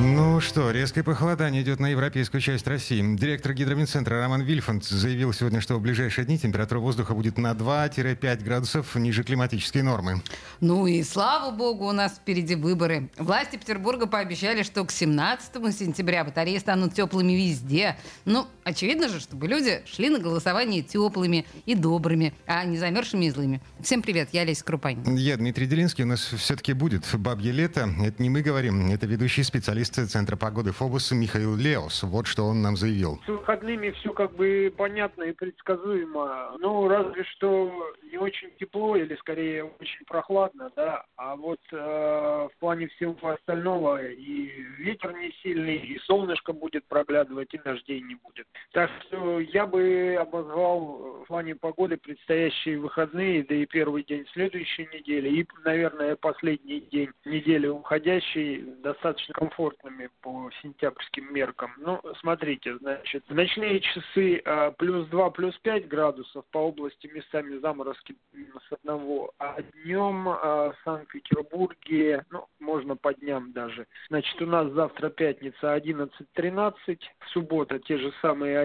Ну что, резкое похолодание идет на европейскую часть России. Директор гидромедцентра Роман Вильфанд заявил сегодня, что в ближайшие дни температура воздуха будет на 2-5 градусов ниже климатической нормы. Ну и слава богу, у нас впереди выборы. Власти Петербурга пообещали, что к 17 сентября батареи станут теплыми везде. Ну, очевидно же, чтобы люди шли на голосование теплыми и добрыми, а не замерзшими и злыми. Всем привет, я Леся Крупанин. Я Дмитрий Делинский, у нас все-таки будет бабье лето. Это не мы говорим, это ведущий специалист специалист Центра погоды Фобус Михаил Леос. Вот что он нам заявил. С выходными все как бы понятно и предсказуемо. Ну, разве что не очень тепло или скорее очень прохладно, да. А вот э, в плане всего остального и ветер не сильный, и солнышко будет проглядывать, и дождей не будет. Так что я бы обозвал в плане погоды предстоящие выходные, да и первый день следующей недели, и, наверное, последний день недели уходящей достаточно комфортными по сентябрьским меркам. Ну, смотрите, значит, в ночные часы а, плюс 2, плюс 5 градусов по области местами заморозки минус 1, а днем а, в Санкт-Петербурге, ну, можно по дням даже. Значит, у нас завтра пятница 11-13, суббота те же самые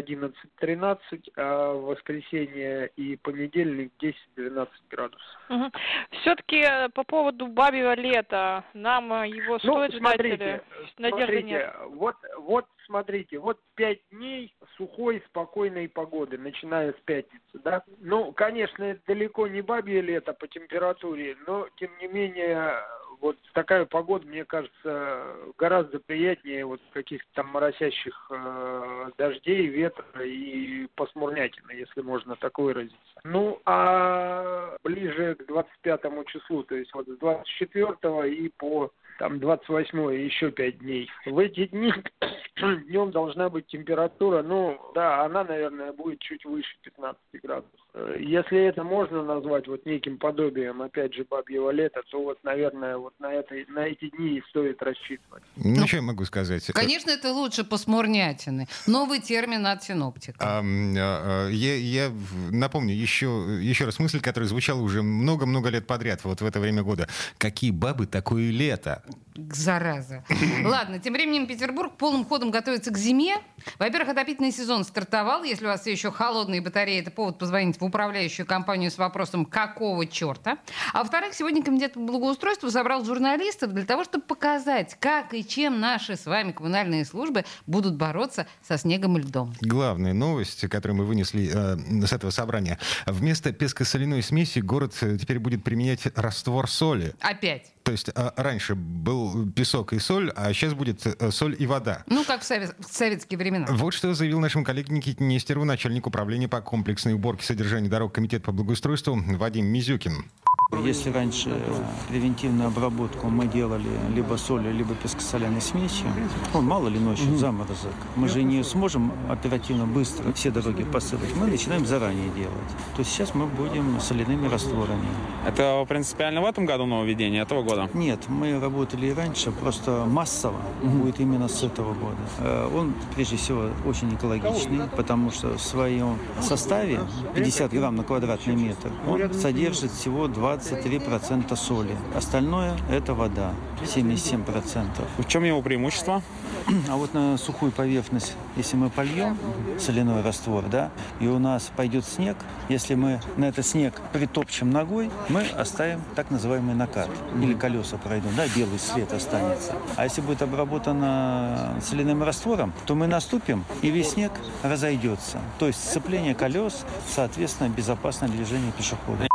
11-13, а в воскресенье и понедельник 10-12 градусов. Угу. Все-таки э, по поводу бабьего лета, нам э, его ну, стоит смотрите, ждать или надежды смотрите, нет? Вот, вот смотрите, вот пять дней сухой, спокойной погоды, начиная с пятницы, да. Ну, конечно, это далеко не бабье лето по температуре, но, тем не менее, вот такая погода, мне кажется, гораздо приятнее вот каких-то там моросящих э, дождей, ветра и посмурнятины, если можно так выразиться. Ну, а ближе к 25 числу, то есть вот с 24 и по там 28 еще 5 дней. В эти дни днем должна быть температура, ну, да, она, наверное, будет чуть выше 15 градусов. Если это можно назвать вот неким подобием, опять же, бабьего лета, то вот, наверное, вот на, этой, на эти дни и стоит рассчитывать. Ну, ну что я могу сказать? Конечно, это лучше посмурнятины. Новый термин от синоптика. А, а, я, я напомню еще, еще раз мысль, которая звучала уже много-много лет подряд, вот в это время года. Какие бабы, такое лето? Зараза. Ладно, тем временем Петербург полным ходом готовится к зиме. Во-первых, отопительный сезон стартовал. Если у вас все еще холодные батареи, это повод позвонить в управляющую компанию с вопросом «какого черта?». А во-вторых, сегодня Комитет по благоустройству собрал журналистов для того, чтобы показать, как и чем наши с вами коммунальные службы будут бороться со снегом и льдом. Главная новость, которую мы вынесли э, с этого собрания. Вместо песко-соляной смеси город э, теперь будет применять раствор соли. Опять? То есть а, раньше был песок и соль, а сейчас будет э, соль и вода. Ну, как в, совет, в советские времена. Вот что заявил нашим коллеге Никите Нестерову, начальник управления по комплексной уборке содержания дорог Комитета по благоустройству Вадим Мизюкин. Если раньше превентивную обработку мы делали либо солью, либо пескосоляной смесью, ну, мало ли ночью mm заморозок, мы же не сможем оперативно, быстро все дороги посыпать. Мы начинаем заранее делать. То есть сейчас мы будем соляными растворами. Это принципиально в этом году нововведение, этого года? Нет, мы работали и раньше, просто массово mm будет именно с этого года. Э, он, прежде всего, очень экологичный, потому что в своем составе 50 грамм на квадратный метр он содержит всего 20 23% соли. Остальное – это вода, 77%. В чем его преимущество? А вот на сухую поверхность, если мы польем соляной раствор, да, и у нас пойдет снег, если мы на этот снег притопчем ногой, мы оставим так называемый накат. Или колеса пройдут, да, белый след останется. А если будет обработано соляным раствором, то мы наступим, и весь снег разойдется. То есть сцепление колес, соответственно, безопасное движение пешехода.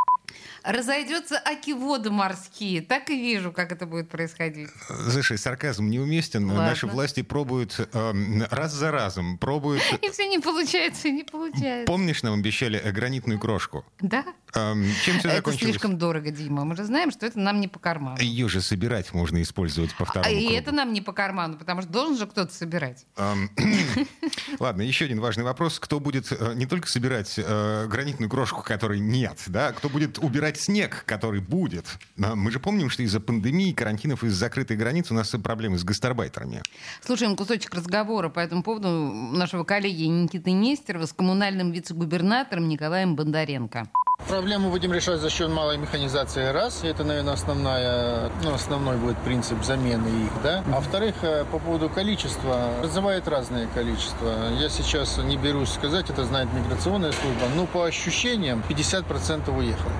Разойдется аки-воды морские. Так и вижу, как это будет происходить. Слушай, сарказм неуместен. Ладно. Наши власти пробуют эм, раз за разом, пробуют... И все не получается, не получается. Помнишь, нам обещали э, гранитную крошку? Да? Эм, чем все это закончилось? слишком дорого, Дима. Мы же знаем, что это нам не по карману. Ее же собирать можно использовать по А второму и кругу. это нам не по карману, потому что должен же кто-то собирать. Эм, Ладно, еще один важный вопрос. Кто будет э, не только собирать э, гранитную крошку, которой нет, да, кто будет убирать снег, который будет? Мы же помним, что из-за пандемии, карантинов, из-за закрытой границы у нас проблемы с гастарбайтерами. Слушаем кусочек разговора по этому поводу нашего коллеги Никиты Нестерова с коммунальным вице-губернатором Николаем Бондаренко. Проблему будем решать за счет малой механизации раз. Это, наверное, основная, ну, основной будет принцип замены их, да. А во-вторых, э, по поводу количества, вызывает разное количество. Я сейчас не берусь сказать, это знает миграционная служба, но по ощущениям 50% уехало.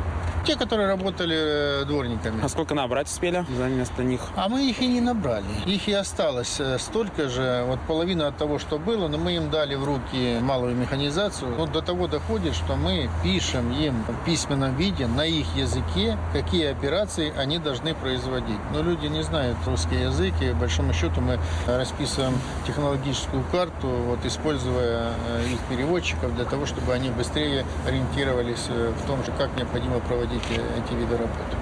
Те, которые работали э, дворниками. А сколько набрать успели за вместо них? А мы их и не набрали. Их и осталось э, столько же, вот половина от того, что было, но мы им дали в руки малую механизацию. Вот до того доходит, что мы пишем им в письменном виде на их языке, какие операции они должны производить. Но люди не знают русский язык, и, большому счету, мы расписываем технологическую карту, вот, используя э, их переводчиков для того, чтобы они быстрее ориентировались в том же, как необходимо проводить э, эти виды работы.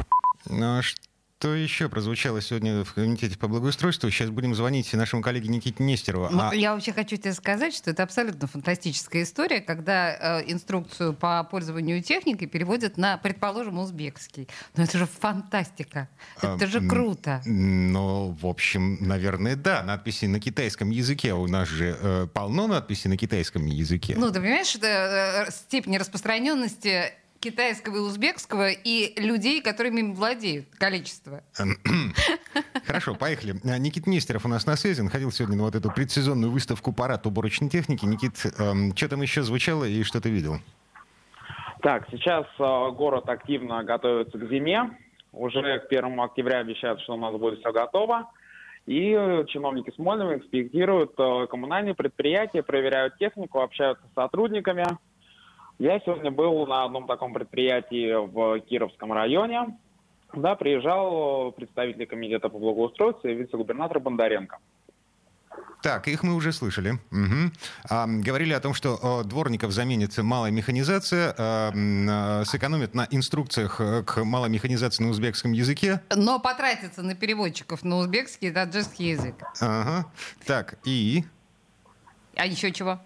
Ну, а что еще прозвучало сегодня в комитете по благоустройству? Сейчас будем звонить нашему коллеге Никите Нестерову. Ну, А- Я вообще хочу тебе сказать, что это абсолютно фантастическая история, когда э, инструкцию по пользованию техникой переводят на, предположим, узбекский. Но это же фантастика. Это А, же круто. Ну, в общем, наверное, да. Надписи на китайском языке. У нас же э, полно надписей на китайском языке. Ну, ты понимаешь, это э, степень распространенности китайского и узбекского и людей, которыми им владеют, количество. Хорошо, поехали. А, Никит Нестеров у нас на связи. Он ходил сегодня на вот эту предсезонную выставку «Парад уборочной техники». Никит, эм, что там еще звучало и что ты видел? Так, сейчас э, город активно готовится к зиме. Уже к 1 октября обещают, что у нас будет все готово. И чиновники Смольного инспектируют э, коммунальные предприятия, проверяют технику, общаются с сотрудниками. Я сегодня был на одном таком предприятии в Кировском районе. Да, приезжал представитель комитета по благоустройству и вице-губернатор Бондаренко. Так, их мы уже слышали. Мгм. А, говорили о том, что э, дворников заменит малая механизация, э, м, э, сэкономят на инструкциях э, к малой механизации на узбекском языке. Но потратиться на переводчиков на узбекский и таджикский язык. Ага. Так, и... А еще чего?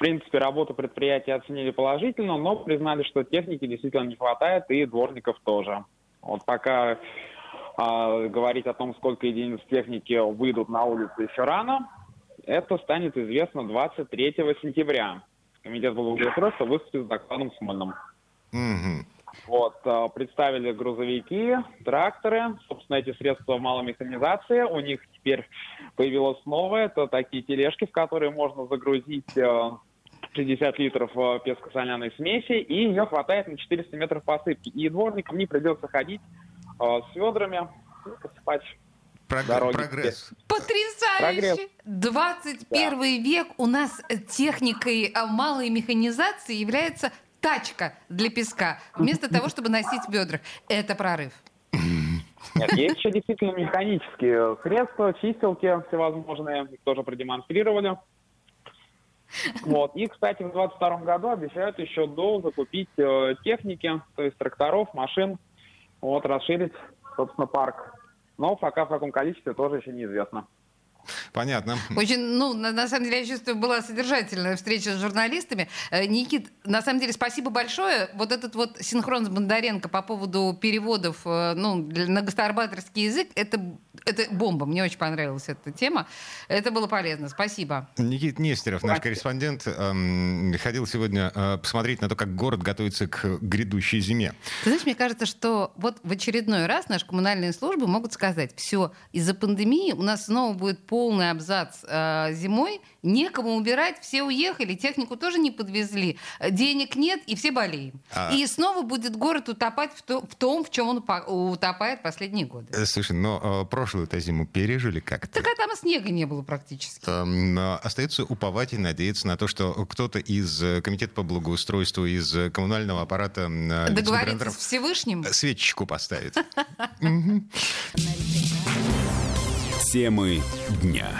В принципе, работу предприятия оценили положительно, но признали, что техники действительно не хватает и дворников тоже. Вот пока а, говорить о том, сколько единиц техники выйдут на улицу еще рано, это станет известно 23 сентября. Комитет благоустройства выступит с докладом Смольным. Мгм. Вот, а, представили грузовики, тракторы, собственно, эти средства малой механизации. У них теперь появилось новое, это такие тележки, в которые можно загрузить э, 60 литров э, песко-соляной смеси, и ее хватает на 400 метров посыпки. И дворникам не придется ходить э, с ведрами и посыпать Прог- Дороги. Прогресс. Потрясающе! 21 век у нас э, техникой э, малой механизации является тачка для песка, вместо того, чтобы носить в бедрах. Это прорыв. Нет, есть еще действительно механические средства, чистилки всевозможные, их тоже продемонстрировали. Вот. И, кстати, в 2022 году обещают еще до закупить э, техники, то есть тракторов, машин, вот, расширить, собственно, парк. Но пока в каком количестве тоже еще неизвестно. Понятно. Очень, ну, на, на самом деле, я чувствую, была содержательная встреча с журналистами. Э, Никит, на самом деле, спасибо большое. Вот этот вот синхрон с Бондаренко по поводу переводов э, ну, для- на гастарбайтерский язык, это, это бомба. Мне очень понравилась эта тема. Это было полезно. Спасибо. Никит Нестеров, наш корреспондент, эм, ходил сегодня э, посмотреть на то, как город готовится к грядущей зиме. Ты знаешь, мне кажется, что вот в очередной раз наши коммунальные службы могут сказать, все, из-за пандемии у нас снова будет полный абзац э, зимой, некому убирать, все уехали, технику тоже не подвезли, денег нет, и все болеем. А- И снова будет город утопать в, то- в том, в чем он утопает последние годы. Э, Слушай, но э, прошлую-то зиму пережили как-то. Так а там и снега не было практически. Эм, э, Остается уповать и надеяться на то, что кто-то из э, комитета по благоустройству, из э, коммунального аппарата э, Договориться вице-губернаторов с Всевышним? свечечку поставит. Темы дня.